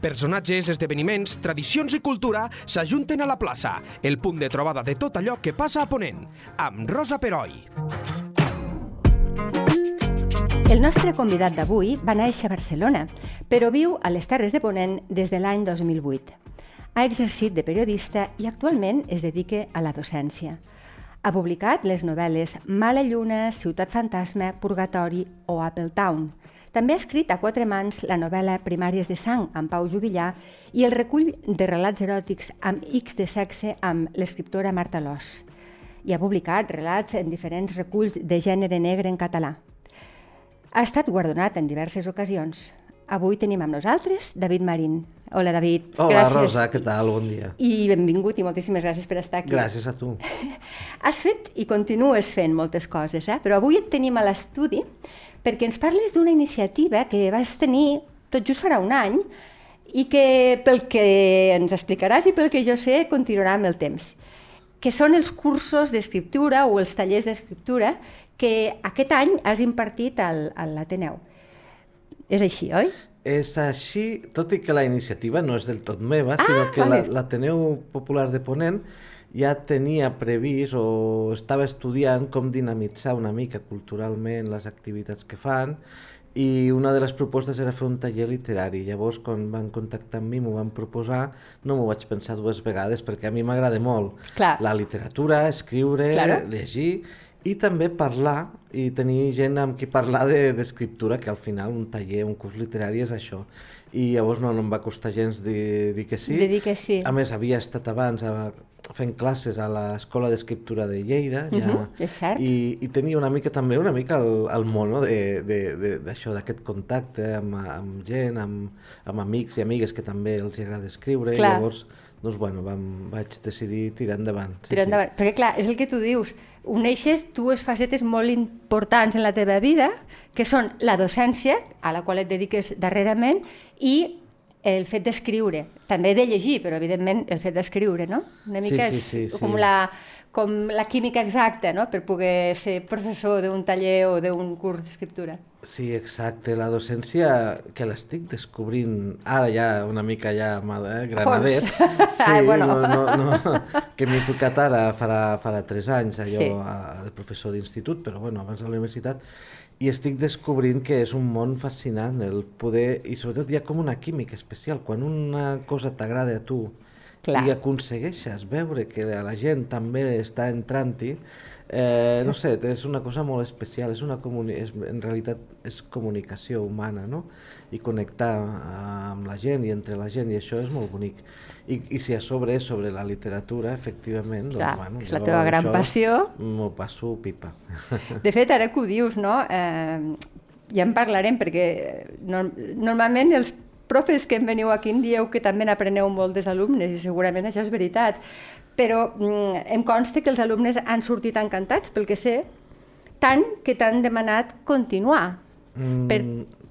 Personatges, esdeveniments, tradicions i cultura s'ajunten a la plaça, el punt de trobada de tot allò que passa a Ponent, amb Rosa Peroi. El nostre convidat d'avui va néixer a Barcelona, però viu a les Terres de Ponent des de l'any 2008. Ha exercit de periodista i actualment es dedica a la docència. Ha publicat les novel·les Mala Lluna, Ciutat Fantasma, Purgatori o Apple Town. També ha escrit a quatre mans la novel·la Primàries de sang amb Pau Jubillar i el recull de relats eròtics amb X de sexe amb l'escriptora Marta Lós. I ha publicat relats en diferents reculls de gènere negre en català. Ha estat guardonat en diverses ocasions. Avui tenim amb nosaltres David Marín. Hola, David. Hola, gràcies. Rosa, què tal? Bon dia. I benvingut i moltíssimes gràcies per estar aquí. Gràcies a tu. Has fet i continues fent moltes coses, eh? però avui et tenim a l'estudi perquè ens parles d'una iniciativa que vas tenir tot just farà un any i que pel que ens explicaràs i pel que jo sé continuarà amb el temps que són els cursos d'escriptura o els tallers d'escriptura que aquest any has impartit al, a l'Ateneu. És així, oi? És així, tot i que la iniciativa no és del tot meva, ah, sinó que vale. l'Ateneu Popular de Ponent ja tenia previst o estava estudiant com dinamitzar una mica culturalment les activitats que fan i una de les propostes era fer un taller literari. Llavors, quan van contactar amb mi, m'ho van proposar, no m'ho vaig pensar dues vegades perquè a mi m'agrada molt Clar. la literatura, escriure, claro. llegir i també parlar i tenir gent amb qui parlar d'escriptura, de, que al final un taller, un curs literari és això. I llavors no, no em va costar gens dir, dir que sí. De dir que sí. A més, havia estat abans a, fent classes a l'Escola d'Escriptura de Lleida, ja, uh -huh, és cert. i, i tenia una mica també una mica el, el món no? d'això, d'aquest contacte amb, amb gent, amb, amb amics i amigues que també els agrada escriure, clar. i llavors doncs, bueno, vam, vaig decidir tirar endavant. Sí, tirar endavant. Sí. Perquè clar, és el que tu dius, uneixes dues facetes molt importants en la teva vida, que són la docència, a la qual et dediques darrerament, i el fet d'escriure, també de llegir, però evidentment el fet d'escriure, no? Una mica sí, sí, sí, és com, sí. la, com la química exacta, no?, per poder ser professor d'un taller o d'un curs d'escriptura. Sí, exacte. La docència, que l'estic descobrint ara ja una mica ja eh, granadet. Sí, Ai, bueno. no, no, no, que m'he tocat ara farà, farà tres anys, allò sí. a, de professor d'institut, però bueno, abans de la universitat, i estic descobrint que és un món fascinant el poder, i sobretot hi ha com una química especial, quan una cosa t'agrada a tu Clar. i aconsegueixes veure que la gent també està entrant-hi, eh, no sé, és una cosa molt especial, és una és, en realitat és comunicació humana, no? I connectar amb la gent i entre la gent, i això és molt bonic. I, i si a sobre és sobre la literatura, efectivament, doncs, Clar, bueno, és la teva gran passió. M'ho passo pipa. De fet, ara que ho dius, no? Eh, ja en parlarem, perquè no, normalment els profes que em veniu aquí em dieu que també n'apreneu molt dels alumnes, i segurament això és veritat, però mm, em consta que els alumnes han sortit encantats, pel que sé, tant que t'han demanat continuar. Mm, per...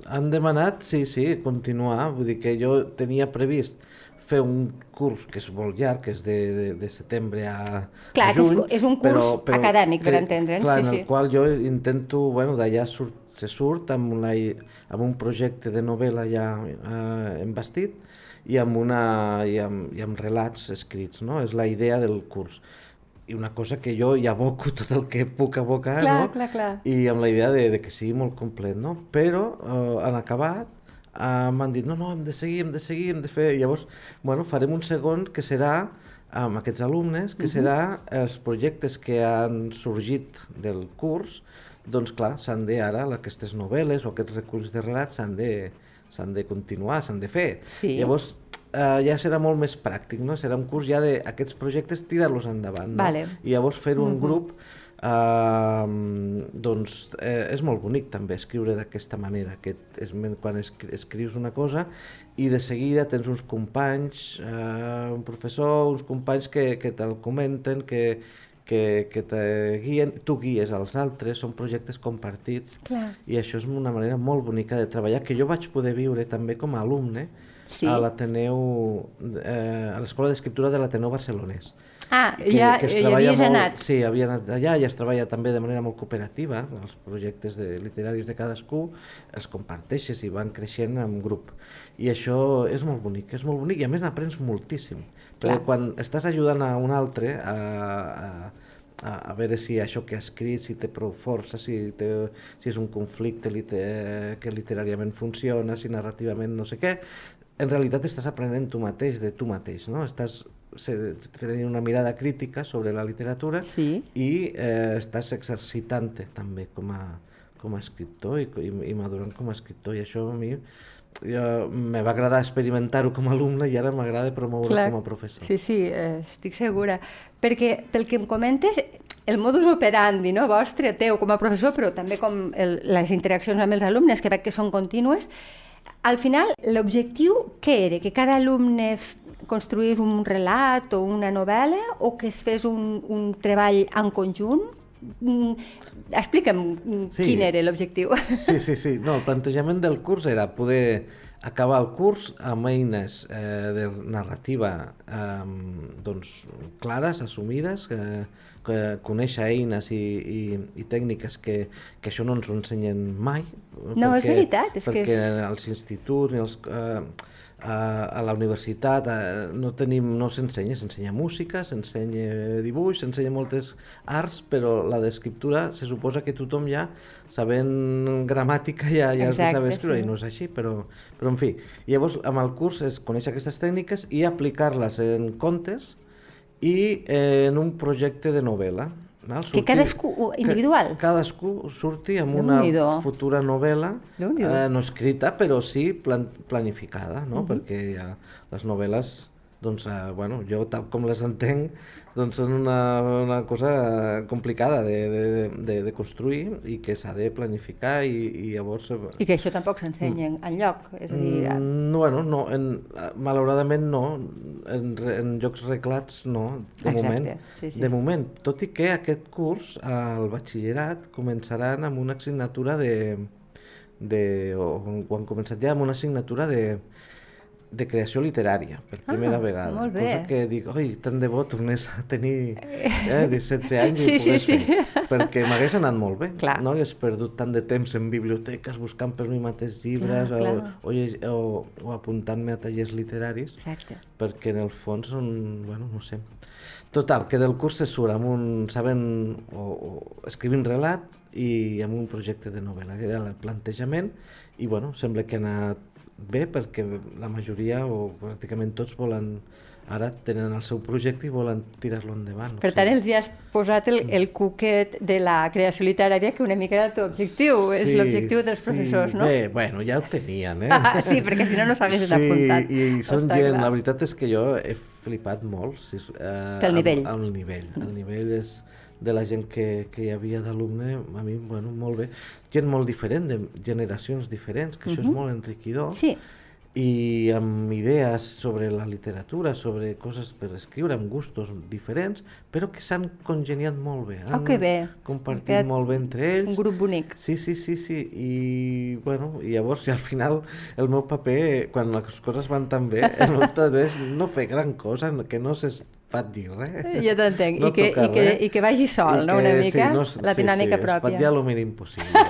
Han demanat, sí, sí, continuar, vull dir que jo tenia previst fer un curs que és molt llarg, que és de, de, de setembre a, clar, a juny. és, és un curs però, però acadèmic, per entendre'ns. Clar, sí, en sí. el qual jo intento, bueno, d'allà surt, se surt amb, una, amb un projecte de novel·la ja eh, embastit i amb, una, i, amb, i amb relats escrits, no? És la idea del curs i una cosa que jo ja aboco tot el que puc abocar, clar, no? Clar, clar. I amb la idea de, de que sigui molt complet, no? Però eh, en acabat uh, m'han dit, no, no, hem de seguir, hem de seguir, hem de fer... I llavors, bueno, farem un segon que serà amb aquests alumnes, que uh -huh. serà els projectes que han sorgit del curs, doncs clar, s'han de ara, aquestes novel·les o aquests reculls de relats s'han de, s'han de continuar, s'han de fer. Sí. Llavors, eh, ja serà molt més pràctic, no? Serà un curs ja d'aquests projectes, tirar-los endavant, no? Vale. I llavors fer un uh -huh. grup Uh, doncs eh, és molt bonic també escriure d'aquesta manera, que és quan escrius una cosa i de seguida tens uns companys, uh, un professor, uns companys que, que te'l comenten, que, que, que te guien, tu guies als altres, són projectes compartits Clar. i això és una manera molt bonica de treballar que jo vaig poder viure també com a alumne Sí. a l'Ateneu, eh, a l'Escola d'Escriptura de l'Ateneu Barcelonès. Ah, ja, es hi treballa havies molt, anat. Sí, havia anat allà i es treballa també de manera molt cooperativa, els projectes de, literaris de cadascú els comparteixes i van creixent en grup. I això és molt bonic, és molt bonic i a més n'aprens moltíssim. Perquè Clar. quan estàs ajudant a un altre a, a, a, veure si això que ha escrit, si té prou força, si, té, si és un conflicte liter, que literàriament funciona, si narrativament no sé què, en realitat estàs aprenent tu mateix de tu mateix, no? Estàs tenint una mirada crítica sobre la literatura Sí. i eh, estàs exercitant-te també com a, com a escriptor i, i, i madurant com a escriptor i això a mi jo, me va agradar experimentar-ho com a alumne i ara m'agrada promoure Clar. com a professor. Sí, sí, eh, estic segura. Perquè pel que em comentes, el modus operandi no, vostre, teu com a professor, però també com el, les interaccions amb els alumnes, que veig que són contínues, al final l'objectiu què era? Que cada alumne construís un relat o una novel·la o que es fes un, un treball en conjunt? Mm, explica'm Sí. quin era l'objectiu. Sí, sí, sí. No, el plantejament del curs era poder acabar el curs amb eines eh, de narrativa eh, doncs, clares, assumides, que, que conèixer eines i, i, i tècniques que, que això no ens ho ensenyen mai. No, és veritat, és que perquè és- als instituts ni als, eh, a, a la universitat eh, no tenim, no s'ensenya, s'ensenya música, s'ensenya dibuix, s'ensenya moltes arts, però la d'escriptura se suposa que tothom ja, sabent gramàtica, ja, ja has de Exacte, saber escriure, sí. i no és així, però, però en fi. Llavors, amb el curs és conèixer aquestes tècniques i aplicar-les en contes i eh, en un projecte de novel·la. Val? Que cadascú, individual? Que cadascú surti amb una futura novel·la, eh, no escrita, però sí plan planificada, no? Perquè ja, les novel·les, doncs, eh, bueno, jo tal com les entenc, doncs són una, una cosa complicada de, de, de, de construir i que s'ha de planificar i, i llavors... eh, I que això tampoc s'ensenya en, en lloc. És a dir, Mm, no, bueno, no, en, malauradament no, en, en llocs reglats no, de Exacte, moment. sí, sí. De moment, tot i que aquest curs al batxillerat començaran amb una assignatura de, de o, o han començat ja amb una assignatura de, de creació literària, per primera Ah, vegada. molt bé. Cosa que dic, oi, tant de bo tornés a tenir eh, 17 anys Sí, i sí, sí. fer. Perquè m'hagués anat molt bé. Clar. No hagués perdut tant de temps en biblioteques buscant per mi mateix llibres Clar, o, clar. o, o, o apuntant-me a tallers literaris Exacte. perquè en el fons són, bueno, no sé. Total, que del curs se surt amb un, sabent, o, o escrivint relat i amb un projecte de novel·la, que era el plantejament, i bueno, sembla que ha anat bé perquè la majoria o pràcticament tots volen, ara tenen el seu projecte i volen tirar-lo endavant. Per tant, sigui. els hi has posat el, el cuquet de la creació literària, que una mica era el teu objectiu, és Sí, l'objectiu dels sí. professors, no? Bé, bueno, ja ho tenien, eh? Ah, sí, perquè si no, no s'haguessin sí, apuntat. i, i són Està gent, clar. la veritat és que jo he flipat molt. Si, és, eh, Pel nivell. Amb, amb el nivell. El nivell és de la gent que, que hi havia d'alumne, a mi, bueno, molt bé. Gent molt diferent, de generacions diferents, que això és molt enriquidor. Sí, I amb idees sobre la literatura, sobre coses per escriure, amb gustos diferents, però que s'han congeniat molt bé. Oh, Han que bé. compartit Quedat molt bé entre ells. un grup bonic. Sí, sí, sí, sí, i bueno, i llavors i al final el meu paper, quan les coses van tan bé, el meu paper és no fer gran cosa, que no s'es pat dir res. Ja t'entenc. No I, que, i, que, res. I que vagi sol, I no?, que, una mica, no, la dinàmica sí, sí, pròpia. Espatllar el mínim possible.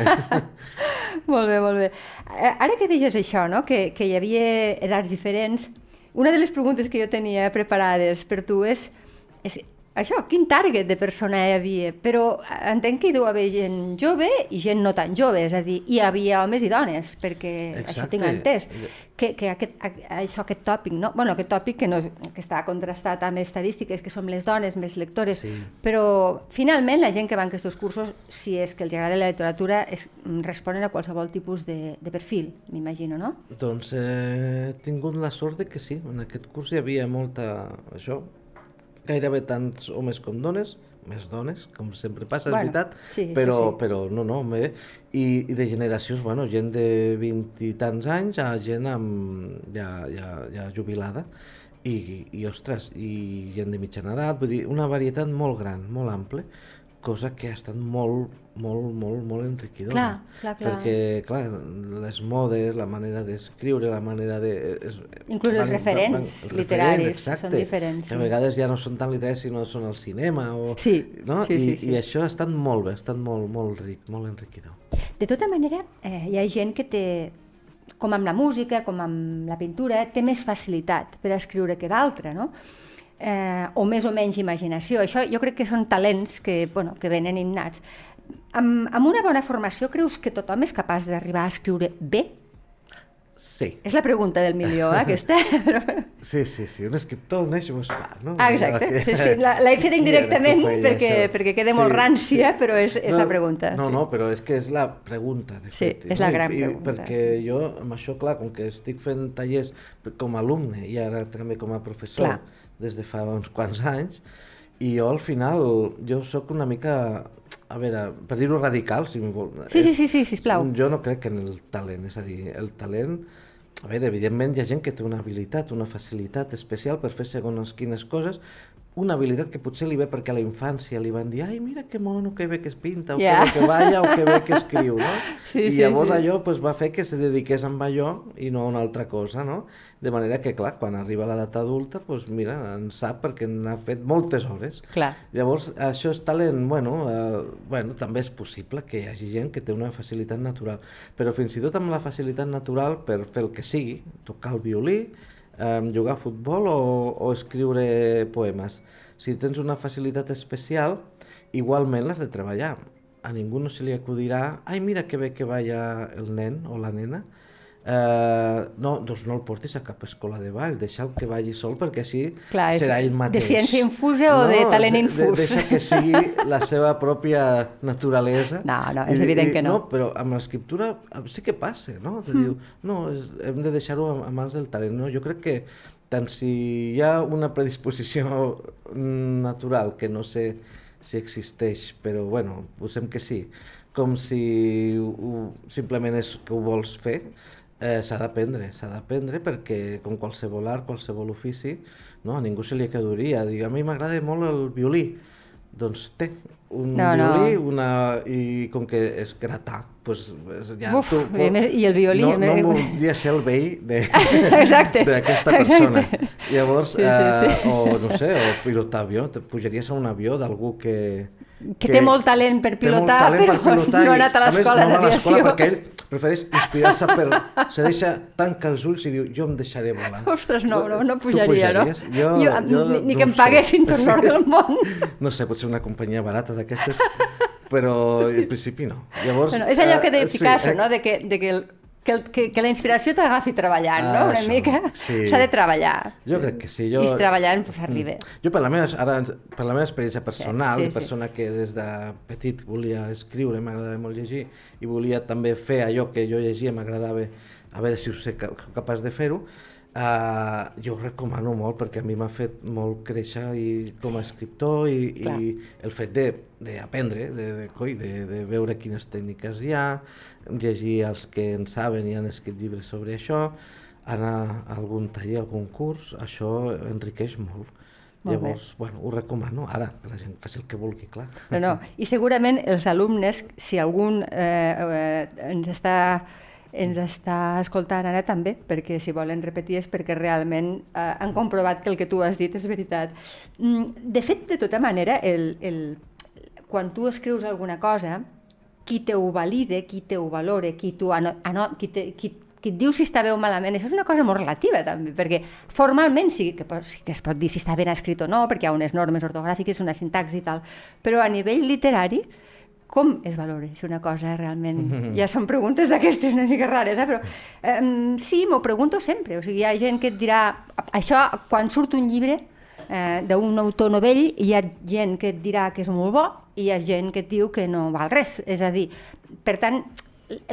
Molt bé, molt bé. Eh, Ara que deies això, no? que, que hi havia edats diferents, una de les preguntes que jo tenia preparades per tu és, és això, quin target de persona hi havia? Però entenc que hi deu haver gent jove i gent no tan jove, és a dir, hi havia homes i dones, perquè això Exacte. tinc entès. Que, que aquest, a- això, aquest tòpic, no? bueno, aquest tòpic que, no, que està contrastat amb estadístiques, que som les dones més lectores, Sí. però finalment la gent que va en aquests cursos, si és que els agrada la literatura, es, responen a qualsevol tipus de, de perfil, m'imagino, no? doncs eh, he tingut la sort de que sí, en aquest curs hi havia molta, això, gairebé tants homes com dones, més dones, com sempre passa, Bueno, és veritat, sí, però, sí. però no, no, bé, i, i de generacions, bueno, gent de 20 i tants anys a gent amb, ja, ja, ja jubilada, i, i ostres, i gent de mitjana edat, vull dir, una varietat molt gran, molt ampla, cosa que ha estat molt, molt, molt, molt enriquidora. Clar, clar, clar. Perquè, clar, les modes, la manera d'escriure, la manera de... És, Inclús els referents literaris exacte, són diferents, Que a vegades ja no són tan literaris, sinó són al cinema. O, Sí, no? sí, I, sí, sí. I això ha estat molt bé, ha estat molt, molt ric, molt enriquidor. De tota manera, eh, hi ha gent que té, com amb la música, com amb la pintura, té més facilitat per escriure que d'altra, no? Eh, o més o menys imaginació. Això jo crec que són talents que, bueno, que venen innats. Amb, amb una bona formació creus que tothom és capaç d'arribar a escriure bé? Sí. És la pregunta del milió, eh, aquesta. Però. Sí, sí, sí, un escriptor neix o es fa, no? Ah, exacte. Que- Sí, sí, la- l'he fet que indirectament feia, perquè, això? perquè queda molt rància, però és, és No, la pregunta. No, sí. no, però és que és la pregunta, de Sí, fet. és la no? gran I, pregunta. I perquè jo, amb això, clar, com que estic fent tallers com a alumne i ara també com a professor Clar. des de fa uns quants anys, i jo al final, jo sóc una mica, a veure, per dir-ho radical, si m'hi vol... Sí, sí, sí, sí, sisplau. Jo no crec en el talent, és a dir, el talent... A veure, evidentment hi ha gent que té una habilitat, una facilitat especial per fer segons quines coses, una habilitat que potser li ve perquè a la infància li van dir ai, mira que mono, que bé que es pinta, o Ja. que bé que balla, o que bé que escriu, no? Sí, I sí, llavors sí. allò pues, va fer que se dediqués amb allò i no a una altra cosa, no? De manera que, clar, quan arriba l'edat adulta, pues, mira, en sap perquè n'ha fet moltes hores. Clar. Llavors, això és talent, bueno, eh, bueno, també és possible que hi hagi gent que té una facilitat natural, però fins i tot amb la facilitat natural per fer el que sigui, tocar el violí, eh, jugar a futbol o, o escriure poemes. Si tens una facilitat especial, igualment l'has de treballar. A ningú no se li acudirà, ai, mira que bé que balla el nen o la nena, Eh, no, doncs no el portis a cap escola de ball, deixa'l que balli sol perquè així Clar, serà ell de mateix. ciència infusa o de talent de- infús? De, deixa que sigui la seva pròpia naturalesa. No, no, és evident que no. No, però amb l'escriptura sí que passa, no? Mm. Diu, no, és, hem de deixar-ho a, a mans del talent. No? Jo crec que tant si hi ha una predisposició natural, que no sé si existeix, però bueno, posem que sí, com si ho, simplement és que ho vols fer, eh, s'ha d'aprendre, s'ha d'aprendre perquè com qualsevol art, qualsevol ofici, no, a ningú se li acaduria dir a mi m'agrada molt el violí, doncs té un No, no. violí una, i com que és gratar, doncs ja Uf, tu, i més- i el violí no, no voldria ser el veí Exacte, d'aquesta persona. Llavors, Sí, sí, sí. Eh, o no sé, o pilotar avió, te pujaries a un avió d'algú que, Que té molt talent per pilotar, talent però no ha anat a l'escola no d'aviació. perquè ell prefereix inspirar-se per... Se deixa, tanca els ulls i diu, jo em deixaré volar. Ostres, no, no, no pujaria, no? Jo, Jo, ni, ni no que em paguessin tot l'or del món. No sé, potser una companyia barata d'aquestes, però en principi no. Llavors, Bueno, és allò que eh, deia sí, Picasso, eh, no? de que, de que, el, que, el, que, que la inspiració t'agafi treballant, no? Ah, Una això, mica sí. s'ha de treballar. Jo crec que sí. Jo... I treballant pues, arriba. Jo per la meva, ara, per la meva experiència personal, Sí, sí, sí, sí, persona que des de petit volia escriure, m'agradava molt llegir, i volia també fer allò que jo llegia, m'agradava a veure si ho sé ca- capaç de fer-ho, uh, jo ho recomano molt perquè a mi m'ha fet molt créixer i, com a escriptor i, Clar. i el fet de- d'aprendre, de, de, coi, de, de veure quines tècniques hi ha, llegir els que en saben i han escrit llibres sobre això, anar a algun taller, a algun curs, això enriqueix molt. Molt bé. Llavors, bueno, ho recomano, ara, que la gent faci el que vulgui, clar. No, no. I segurament els alumnes, si algun eh, eh, ens està ens està escoltant ara també, perquè si volen repetir és perquè realment eh, han comprovat que el que tu has dit és veritat. Mm, De fet, de tota manera, el, el, quan tu escrius alguna cosa, qui te ho valide, qui te ho valore, qui, tu ano, ano, qui, te, qui, qui et diu si està bé o malament, això és una cosa molt relativa també, perquè formalment sí que, sí que es pot dir si està ben escrit o no, perquè hi ha unes normes ortogràfiques, una sintaxi i tal, però a nivell literari, com es valora si una cosa realment... Ja són preguntes d'aquestes una mica rares, eh? però eh, sí, m'ho pregunto sempre. O sigui, hi ha gent que et dirà... Això, quan surt un llibre eh, d'un autor novell, hi ha gent que et dirà que és molt bo i hi ha gent que et diu que no val res. És a dir, per tant,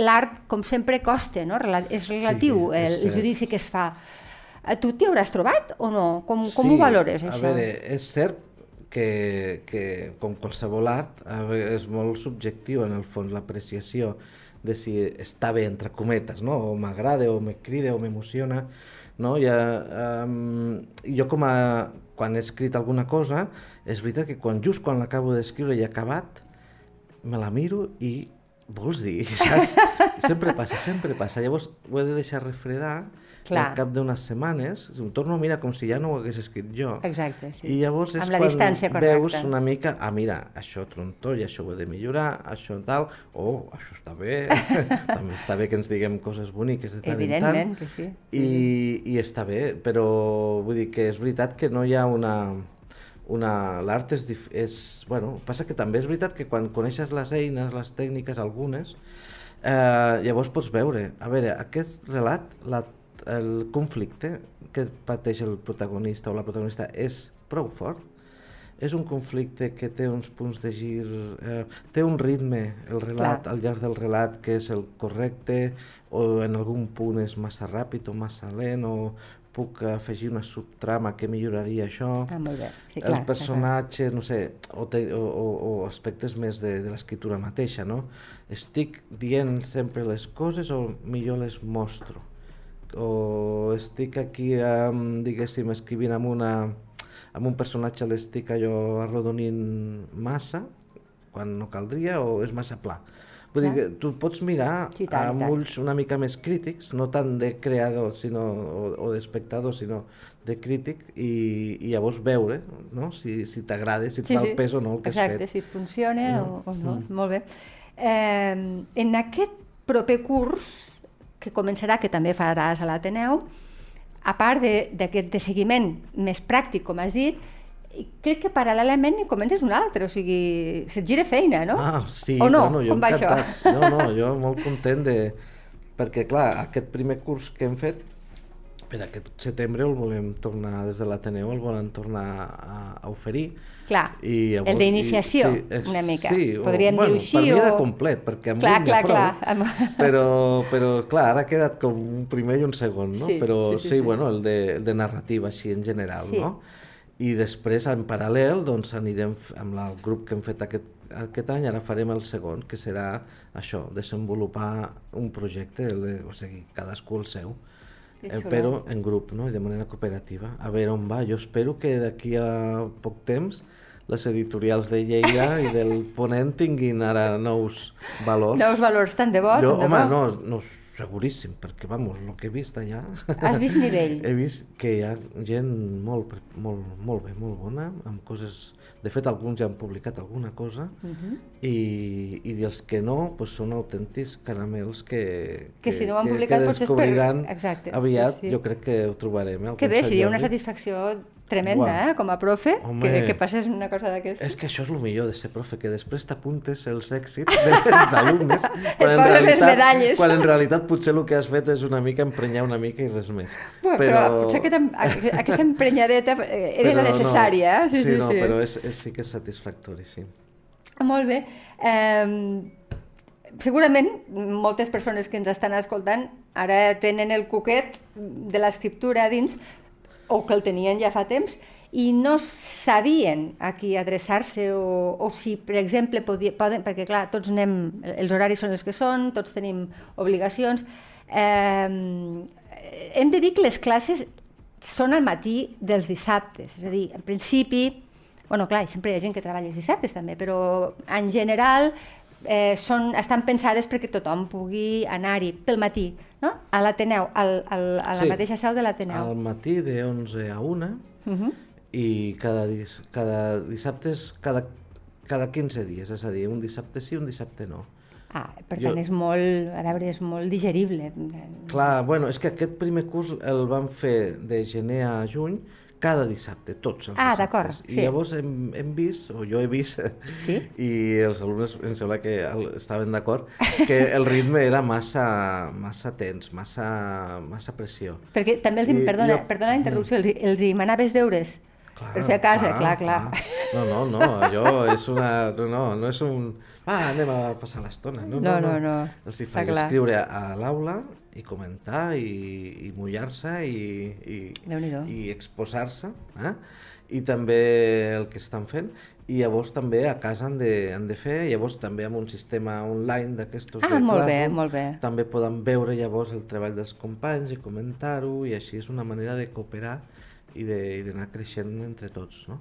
l'art, com sempre, costa, no? És relatiu Sí, és el, judici que es fa. Eh, Tu t'hi hauràs trobat o no? Com, com ho valores, a això? veure, és cert que, que com qualsevol art és molt subjectiu en el fons l'apreciació de si està bé entre cometes, no? o m'agrada, o me crida, o m'emociona, no? Ja, um, jo com a, quan he escrit alguna cosa, és veritat que quan, just quan l'acabo d'escriure i acabat, me la miro i vols dir, saps? sempre passa, sempre passa. Llavors ho he de deixar refredar Clar. al cap d'unes setmanes, em torno a mirar com si ja no ho hagués escrit jo. Exacte, sí. I llavors és Amb la quan distància correcta. veus una mica, ah, mira, això trontoll, això ho he de millorar, això tal, oh, això està bé, també està bé que ens diguem coses boniques de tant en tant. Evidentment que sí. I, I està bé, però vull dir que és veritat que no hi ha una... una L'art és, dif- és... Bueno, passa que també és veritat que quan coneixes les eines, les tècniques, algunes, eh, llavors pots veure, a veure, aquest relat, la, el conflicte que pateix el protagonista o la protagonista és prou fort, és un conflicte que té uns punts de gir, eh, té un ritme, el relat, Clar. al llarg del relat, que és el correcte, o en algun punt és massa ràpid o massa lent, o puc afegir una subtrama que milloraria això. Ah, molt bé. Sí, clar, clar, personatges, no sé, o, te, o, o, o aspectes més de, de l'escriptura mateixa, no? Estic dient sempre les coses o millor les mostro? O estic aquí, um, diguéssim, escrivint amb, una, amb un personatge l'estic allò arrodonint massa, quan no caldria, o és massa pla? Vull dir Clar. que tu pots mirar Sí, tant, amb tant. ulls una mica més crítics, no tant de creador sinó, o, o d'espectador, sinó de crític, i, i llavors veure no? si, si t'agrada, si et Sí, fa sí. pes o no el que Exacte, has fet. si et funciona No? o, o no. Molt bé. Eh, en aquest proper curs, que començarà, que també faràs a l'Ateneu, a part de- d'aquest de, de seguiment més pràctic, com has dit, crec que paral·lelament hi comences un altre, o sigui, se't gira feina, no? Ah, sí, o no? bueno, jo com va això? encantat. No, no, jo molt content de... Perquè, clar, aquest primer curs que hem fet, per aquest setembre el volem tornar, des de l'Ateneu, el volen tornar a, a oferir. Clar, I el d'iniciació, una mica. Podríem bueno, dir així Per mi era complet, perquè amb Clar, un clar, prou. clar. Amb- Però, però, clar, ara ha quedat com un primer i un segon, no? Sí, però sí, sí, sí, sí. bueno, el de, el de narrativa, així en general, Sí. no? I després, en paral·lel, doncs anirem amb el grup que hem fet aquest, aquest any, ara farem el segon, que serà això, desenvolupar un projecte, el- o sigui, cadascú el seu, eh, però en grup, no? I de manera cooperativa. A veure on va. Jo espero que d'aquí a poc temps les editorials de Lleida i del Ponent tinguin ara nous valors. Nous valors, tant de bo, Jo, tant de home, bo. no, no, seguríssim, perquè, vamos, el que he vist allà... Has vist nivell? he vist que hi ha gent molt, molt, molt bé, molt bona, amb coses... De fet, alguns ja han publicat alguna cosa, Mhm. i, i dels que no, pues, són autèntics caramels que, Que si no ho han que, publicat, que potser és per- descobriran Exacte, aviat, sí, sí. jo crec que ho trobarem. Eh, Que bé, seria una Jordi. satisfacció tremenda, Buah. eh, com a profe, Home. que, que passés una cosa d'aquesta. És que això és el millor de ser profe, que després t'apuntes els èxits dels alumnes, quan en, realitat, medalles. quan en realitat potser el que has fet és una mica emprenyar una mica i res més. Però, però potser aquesta, aqu- aquesta emprenyadeta era la però necessària, no. eh? Sí, sí, no, sí. però és, és, sí que és satisfactori, sí. Molt bé. Eh, segurament moltes persones que ens estan escoltant ara tenen el coquet de l'escriptura dins o que el tenien ja fa temps i no sabien a qui adreçar-se o, o si, per exemple, podia, poden, perquè clar, tots anem, els horaris són els que són, tots tenim obligacions. Eh, hem de dir que les classes són al matí dels dissabtes, és a dir, en principi, bueno, clar, sempre hi ha gent que treballa els dissabtes també, però en general eh, són, estan pensades perquè tothom pugui anar-hi pel matí, no? a l'Ateneu, al, al, a la Sí. mateixa seu de l'Ateneu. Al matí de 11 a 1 Uh -huh. i cada, dis, cada dissabte és cada, cada 15 dies, és a dir, un dissabte sí, un dissabte no. Ah, per Jo- tant, és molt, a veure, és molt digerible. Clar, bueno, és que aquest primer curs el vam fer de gener a juny, cada dissabte, tots els Ah, dissabtes. I sí. llavors hem, hem vist, o jo he vist, Sí? i els alumnes em sembla que el- estaven d'acord, que el ritme era massa, massa tens, massa, massa pressió. Perquè també els, I perdona, jo- perdona la interrupció, els, els hi manaves deures per fer a casa, clar, clar. No, no, no, allò és una... No, no, no és un... Va, anem a passar l'estona. No, No, no, no, Els hi faig clar. escriure a l'aula i comentar i, i mullar-se i, i, i exposar-se. Eh? I també el que estan fent. i llavors també a casa han de, han de fer, llavors també amb un sistema online d'aquestos Ah, de molt bé, molt bé. també poden veure llavors el treball dels companys i comentar-ho i així és una manera de cooperar i d'anar creixent entre tots, no?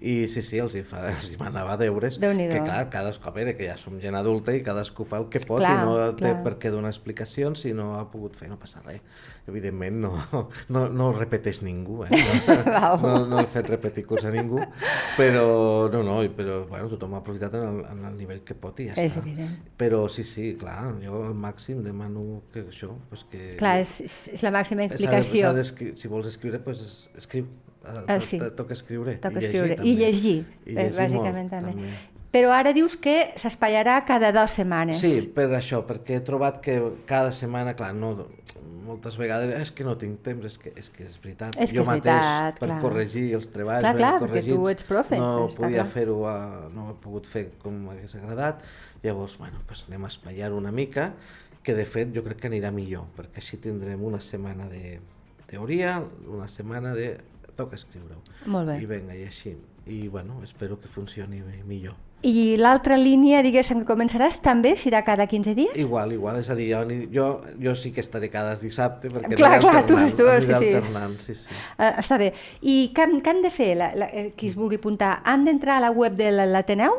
I sí, sí, els hi, fa, els hi manava deures, que clar, cadascú, a veure, que ja som gent adulta i cadascú fa el que pot Clar, i no té clar. per què donar explicacions, si no ha pogut fer, no passa res. Evidentment no, no, no ho repeteix ningú, eh? No, no, no he fet repetir curs a ningú, però no, no, però bueno, tothom ha aprofitat en el, en el nivell que pot i ja És està. evident. Però sí, sí, clar, jo al màxim demano que això, pues que... Clar, és, és- la màxima implicació. d'escri- si vols escriure, pues es- escriu. Ah, sí. Te- Toca escriure. Toca i escriure. Llegir, I també. llegir, I eh, llegir bàsicament molt, també. Però ara dius que s'espatllarà cada dues setmanes. Sí, per això, perquè he trobat que cada setmana, clar, no, moltes vegades és que no tinc temps, és que és, que és veritat. És que jo és mateix, veritat, per clar. corregir els treballs Clar, clar, perquè tu ets profe, no podia fer-ho, no ho he pogut fer com m'hagués agradat, llavors, bueno, pues anem a espatllar una mica, que de fet jo crec que anirà millor, perquè així tindrem una setmana de teoria, una setmana de toca escriure-ho. Molt bé. I vinga, i així. I bueno, espero que funcioni millor. I l'altra línia, diguéssim, que començaràs també serà cada 15 dies? Igual, igual, és a dir, jo, jo, jo sí que estaré cada dissabte perquè Clar, aniré clar, tu alternant, tu, aniré sí, alternant, sí, sí. Uh, està bé. I què, què han de fer, la, la, eh, qui es vulgui apuntar? Han d'entrar a la web de la- l'Ateneu?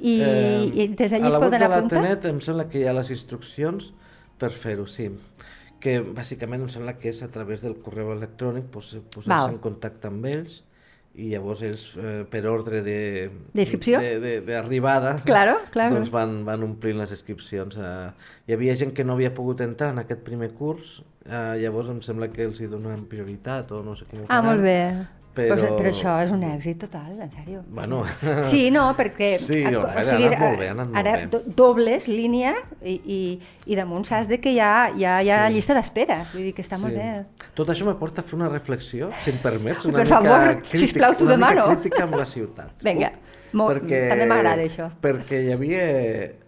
I, I des d'allí Eh, a es la web poden de apuntar? l'Atenet em sembla que hi ha les instruccions per fer-ho, sí. Que bàsicament em sembla que és a través del correu electrònic pues, posar-se Val. en contacte amb ells i llavors ells, eh, per ordre D'arribada, Claro, claro. doncs van, van omplint les inscripcions. Eh, hi havia gent que no havia pogut entrar en aquest primer curs, eh, llavors em sembla que els hi donaven prioritat o no sé com ho Ah, faran. molt bé. Però... Però- però això és un èxit total, en sèrio. Bueno, Sí, no, perquè... Sí, no, o ha sigui, anat molt bé, ha anat molt ara bé. do- dobles línia i, i, i damunt saps de que hi ha, hi ha, hi ha Sí. llista d'espera. Vull dir que està molt Sí. bé. Tot això me porta a fer una reflexió, si em permets, una Per mica favor, crítica, sisplau, una mica crítica amb la ciutat. Vinga, molt- també m'agrada això. Perquè hi havia,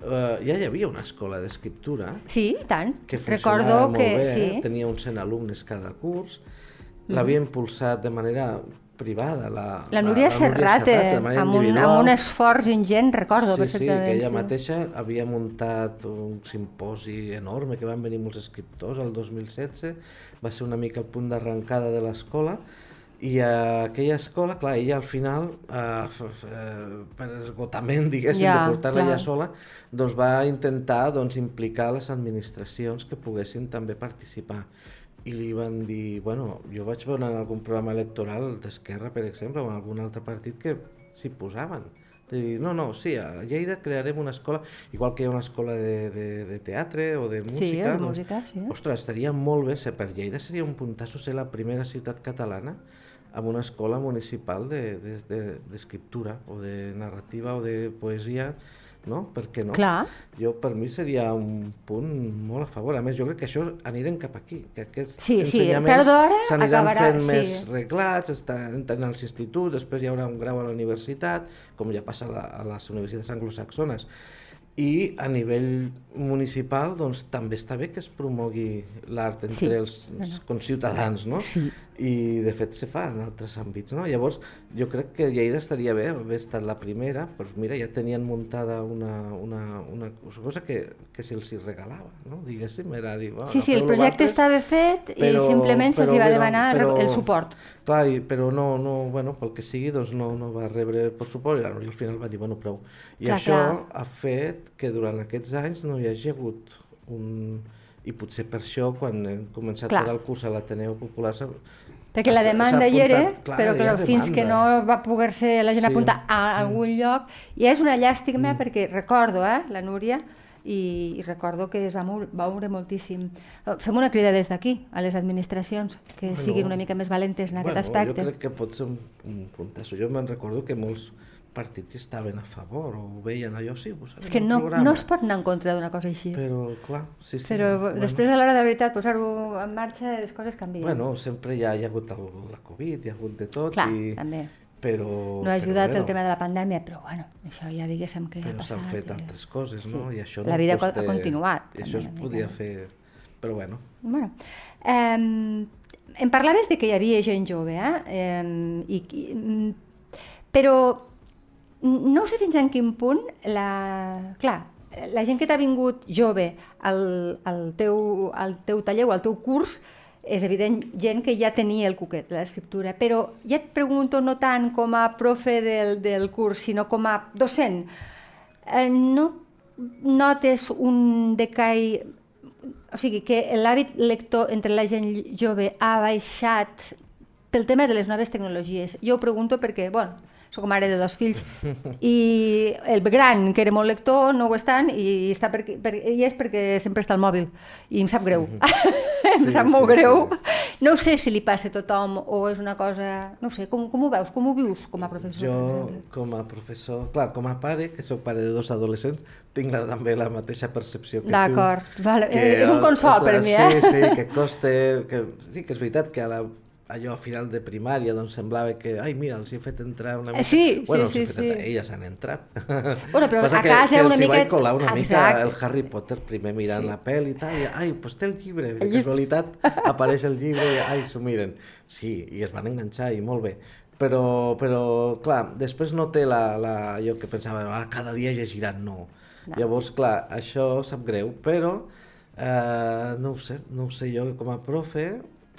uh, ja hi havia una escola d'escriptura Sí, tant. que Recordo molt que bé, sí. tenia uns 100 alumnes cada curs, l'havia impulsat de manera privada. La, La Núria Serrate, de manera amb un, amb un esforç ingent, recordo sí, sí, que ella sí. mateixa havia muntat un simposi enorme que van venir molts escriptors el 2016, va ser una mica el punt d'arrencada de l'escola i a aquella escola, clar, ella al final, eh, eh, per esgotament, diguéssim, Ja, de portar-la ja sola, doncs va intentar doncs, implicar les administracions que poguessin també participar. I li van dir, bueno, jo vaig veure en algun programa electoral d'Esquerra, per exemple, o en algun altre partit que s'hi posaven. De dir, no, no, sí, a Lleida crearem una escola, igual que hi ha una escola de, de, de teatre o de música. Sí, de doncs, música, sí. Ostres, estaria molt bé ser per Lleida, seria un puntasso ser la primera ciutat catalana amb una escola municipal d'escriptura de, de, d'escriptura o de narrativa o de poesia, no? Per què no? Clar. Jo, per mi, seria un punt molt a favor. A més, jo crec que això anirem cap aquí, que aquests Sí, sí, ensenyaments s'aniran acabarà, fent sí. més reglats, estaran en els instituts, després hi haurà un grau a la universitat, com ja passa a, la, a les universitats anglosaxones. I a nivell municipal doncs, també està bé que es promogui l'art entre Sí. els, els conciutadans, no? Sí. I de fet se fa en altres àmbits, no? Llavors jo crec que Lleida estaria bé haver estat la primera, però mira, ja tenien muntada una, una, una cosa que, que se'ls hi regalava, no? Diguéssim, era dir... "Bueno, Sí, sí, el projecte vosaltres", estava fet però- i simplement se'ls hi va demanar però- el suport. Clar, i, però no, no, bueno, pel que sigui, doncs no, no va rebre per suport i Núria al final va dir, bueno, prou. I Clar, això clar. ha fet que durant aquests anys no hi hagi hagut un... I potser per això, quan hem començat Clar. el curs a l'Ateneu Popular... Perquè la demanda hi era, clar, però que fins que no va poder-se la gent Sí. Mm. apuntar a algun lloc, i és una llàstima perquè recordo, eh, la Núria, i, i recordo que es va moure, va moure moltíssim. Eh, Fem una crida des d'aquí a les administracions que Bueno, siguin una mica més valentes en aquest bueno, aspecte. Jo crec que pot ser un, un puntasso. Jo me'n recordo que molts partits estaven a favor o veien allò, sí, ho És que no, no es pot anar en contra d'una cosa així. Però, clar, sí, sí. Però després, a l'hora de veritat, posar-ho en marxa, les coses canvien. Bueno, sempre hi ha, hi ha hagut el, la Covid, hi ha hagut de tot. Clar, i, també. Però, No ha ajudat però, el tema de la pandèmia, però bueno, això ja diguéssim que ja ha Però passat. s'han fet eh. altres coses, Sí. no? I això La no vida costa... ha continuat, I això es podia mica. fer... Però bueno, Bueno, eh, em parlaves de que hi havia gent jove, eh? eh i, i, mm, però no sé fins en quin punt la... Clar, la gent que t'ha vingut jove al, al, teu, al teu taller o al teu curs és evident gent que ja tenia el cuquet l'escriptura, però ja et pregunto no tant com a profe del, del curs, sinó com a docent. Eh, no notes un decai o sigui, que l'hàbit lector entre la gent jove ha baixat pel tema de les noves tecnologies. Jo ho pregunto perquè, bueno, sóc mare de dos fills, i el gran, que era molt lector, no ho és tant, i, està per, per, i és perquè sempre està al mòbil, i em sap greu. em sí, sap molt sí, greu. Sí. No sé si li passa a tothom o és una cosa... No sé, com, com ho veus? Com ho vius com a professor? Jo, com a professor... Clar, com a pare, que sóc pare de dos adolescents, tinc la, també la mateixa percepció que tu. D'acord, vale. és un consol per mi, eh? Sí, sí, que costa... Que, sí, que és veritat que a la allò a final de primària doncs semblava que, ai mira, els he fet entrar una mica... Sí, bueno, sí, sí, sí. Entrar. Elles han entrat. Bueno, però Passa a casa que, una mica... mica... vaig colar una Exacte. mica el Harry Potter primer mirant Sí. la pel i tal, i ai, doncs té el llibre, de casualitat apareix el llibre i ai, s'ho miren. Sí, i es van enganxar i molt bé. Però, però clar, després no té la, la, jo que pensava, ah, cada dia llegiran, no. No. Llavors, clar, això sap greu, però eh, no ho sé, no ho sé jo com a profe,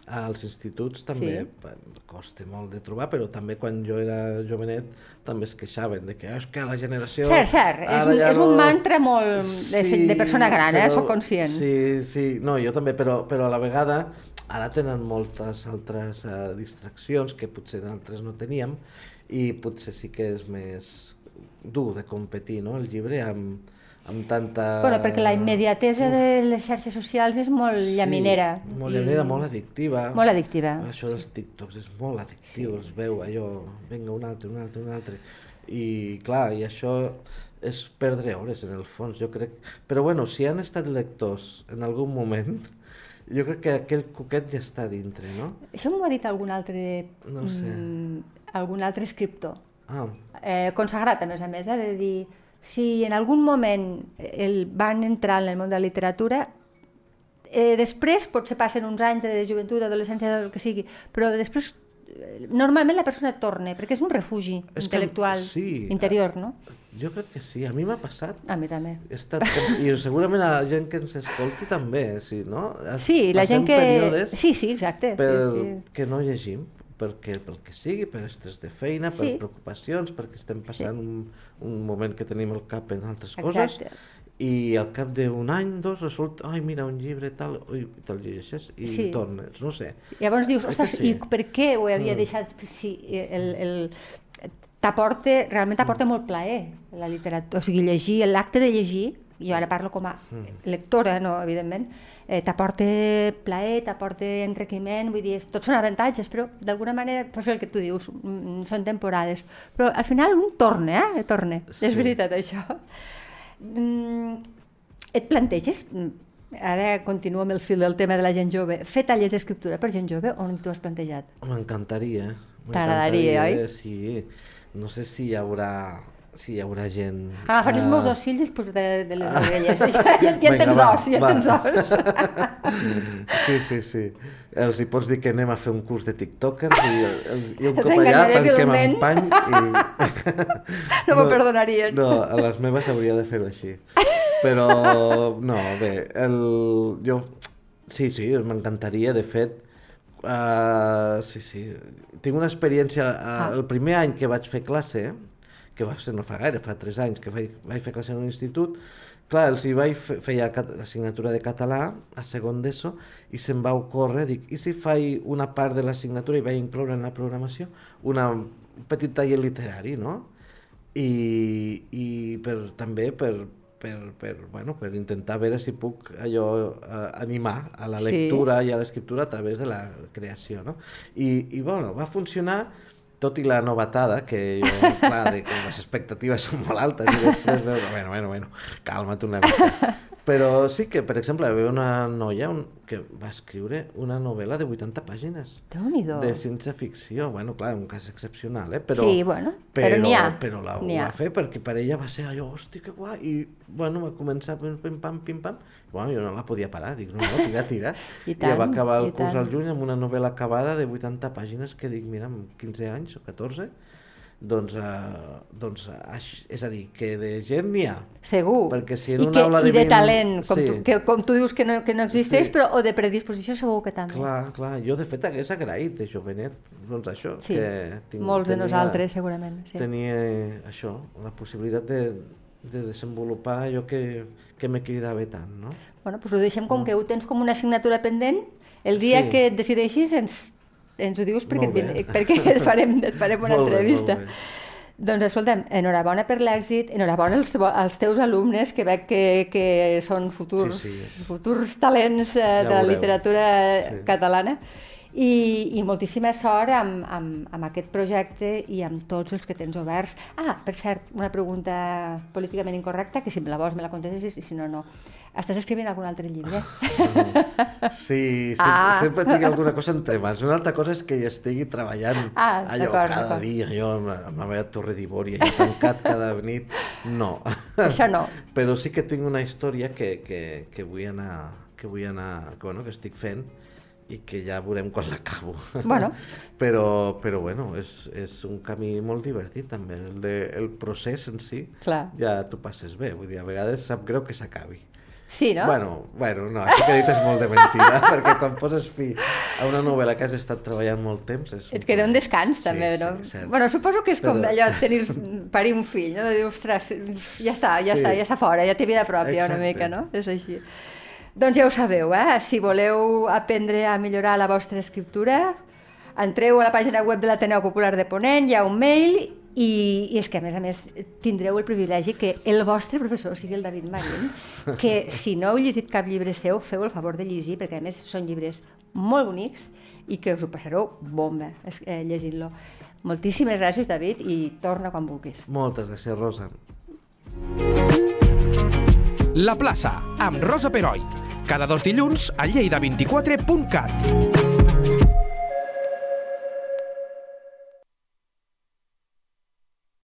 als instituts també Sí. sí. costa molt de trobar, però també quan jo era jovenet també es queixaven de que "Ah, és que la generació... Cert, cert, és, un, ja és un mantra molt de, de persona gran, eh? però- sóc conscient. Sí, sí, no, jo també, però, però a la vegada ara tenen moltes altres uh, distraccions que potser altres no teníem i potser sí que és més dur de competir, no?, el llibre amb, amb tanta... Bueno, perquè la immediatesa de les xarxes socials és molt llaminera. Sí, molt i llaminera, molt addictiva. Molt addictiva. Això dels TikToks és molt addictiu, sí. es veu allò, vinga un altre, un altre, un altre. I clar, i això és perdre hores en el fons, jo crec. Però bueno, si han estat lectors en algun moment, jo crec que aquell coquet ja està dintre, no? Això m'ho ha dit algun altre, No sé. mm, algun altre escriptor, Ah, eh, consagrat a més a més, eh, de dir, si en algun moment el, van entrar en el món de la literatura, eh, després potser passen uns anys de joventut, d'adolescència, del que sigui, però després eh, normalment la persona torna, perquè és un refugi És que- intel·lectual, sí, interior, no? jo crec que sí, a mi m'ha passat. A mi també. He estat, I segurament a la gent que ens escolti també, sí, no? Es- Sí, la gent que... Sí, sí, exacte. per, Sí, sí. que no llegim, perquè, pel que sigui, per estrès de feina, per Sí. preocupacions, perquè estem passant un, un moment que tenim el cap en altres Exacte. coses, i al cap d'un any, dos, resulta, ai, mira, un llibre, tal, ui, te'l llegeixes i Sí. tornes, no sé. Llavors dius, ostres, sí? i per què ho havia Mm. deixat? Si el, el, t'aporta, realment t'aporta molt plaer la literatura, o sigui, llegir, l'acte de llegir, jo ara parlo com a lectora, no, evidentment, eh, t'aporta plaer, t'aporta enriquiment, vull dir, tots són avantatges, però d'alguna manera, per el que tu dius, mm, són temporades, però al final un torna, eh? Torna, Sí. és veritat això. Mm, et planteges, mm, ara continuo amb el fil del tema de la gent jove, fer tallers d'escriptura per gent jove o no t'ho has plantejat? M'encantaria. T'agradaria, m'encantaria, oi? Sí. No sé si hi haurà, si hi haurà gent... Agafaré els ah, meus dos fills i els posaré de les orelles. Ja, ja, ja Vinga, tens va, dos, ja va. tens dos. Sí, sí, sí. Els hi pots dir que anem a fer un curs de tiktokers i, els, i un Els cop allà tanquem en pany i... No m'ho perdonarien. No, a les meves hauria de fer-ho així. Però, no, bé, el, jo... Sí, sí, m'encantaria, de fet, uh, sí, sí. Tinc una experiència, uh, Ah. el primer any que vaig fer classe, que va ser no fa gaire, fa tres anys que vaig, vaig fer classe en un institut, clar, els hi vaig fer, feia cat- assignatura de català a segon d'ESO i se'm va ocórrer, dic, i si faig una part de l'assignatura i vaig incloure en la programació una, un petit taller literari, no? I, i per, també per, per, per, bueno, per intentar veure si puc allò eh, animar a la Sí. lectura i a l'escriptura a través de la creació, no? I, i bueno, va funcionar tot i la novetada, que jo, clar, de que les expectatives són molt altes bueno, bueno, bueno, calma't una mica. Però sí que, per exemple, hi havia una noia un, que va escriure una novel·la de 80 pàgines de ciència-ficció. Bueno, clar, un cas excepcional, eh? Però, Sí, bueno, però n'hi ha, Però la ha. va fer perquè per ella va ser allò, hosti, que guai, i bueno, va començar pim, pim, pam, pim, pam, i bueno, jo no la podia parar, dic, no, no, tira, tira. I ja va tant, acabar el i curs tant. al juny amb una novel·la acabada de 80 pàgines que dic, mira, amb 15 anys o 14, doncs, eh, doncs aix- és a dir, que de gent n'hi ha. Segur. Perquè si en I, que, aula I de de vint- talent, com, sí. tu, que, com tu dius que no, que no existeix, Sí. però o de predisposició segur que també. Clar, clar, jo de fet hagués agraït de jovenet, doncs això, sí, que tinc, molts de tenia- nosaltres segurament. Sí. Tenia això, la possibilitat de, de desenvolupar allò que, que me cridava tant, no? Bueno, doncs ho deixem com que ho tens com una assignatura pendent. El dia Sí. que et decideixis ens, ens ho dius perquè, et, bé. perquè et farem, et farem una Molt bé, entrevista. molt bé. Doncs escolta'm, enhorabona per l'èxit, enhorabona als, als teus alumnes que veig que, que són futurs, Sí, sí. futurs talents eh, Ja de la literatura Sí. catalana i, i moltíssima sort amb, amb, amb aquest projecte i amb tots els que tens oberts. Ah, per cert, una pregunta políticament incorrecta, que si me la vols me la contestes i si no, no. Estàs escrivint algun altre llibre? Sí, sempre, Ah. sempre tinc alguna cosa entre mans. Una altra cosa és que hi estigui treballant Ah, allò cada dia, allò amb, amb la meva torre d'Ibori, allò tancat cada nit. No. Això no. Però sí que tinc una història que, que, que vull anar, que vull anar, que, bueno, que estic fent i que ja veurem quan l'acabo. Bueno. però, però bueno, és, és un camí molt divertit també, el, de, el procés en si Clar. ja t'ho passes bé, vull dir, a vegades sap greu que s'acabi. Sí, no? Bueno, bueno, no, això que he dit és molt de mentida, perquè quan poses fi a una novel·la que has estat treballant molt temps... És Et queda un descans, Sí, també, no? Sí, cert. bueno, suposo que és com Però- allò, tenir, parir un fill, no? De dir, ostres, ja està, ja Sí. està, ja està fora, ja té vida pròpia una Exacte. mica, no? És així. Doncs ja ho sabeu, eh? Si voleu aprendre a millorar la vostra escriptura, entreu a la pàgina web de l'Ateneu Popular de Ponent, hi ha un mail i, i és que, a més a més, tindreu el privilegi que el vostre professor sigui el David Marín, que si no heu llegit cap llibre seu, feu el favor de llegir, perquè a més són llibres molt bonics i que us ho passareu bomba eh, llegint-lo. Moltíssimes gràcies, David, i torna quan vulguis. Moltes gràcies, Rosa. La plaça, amb Rosa Peroi. Cada dos dilluns a lleida24.cat.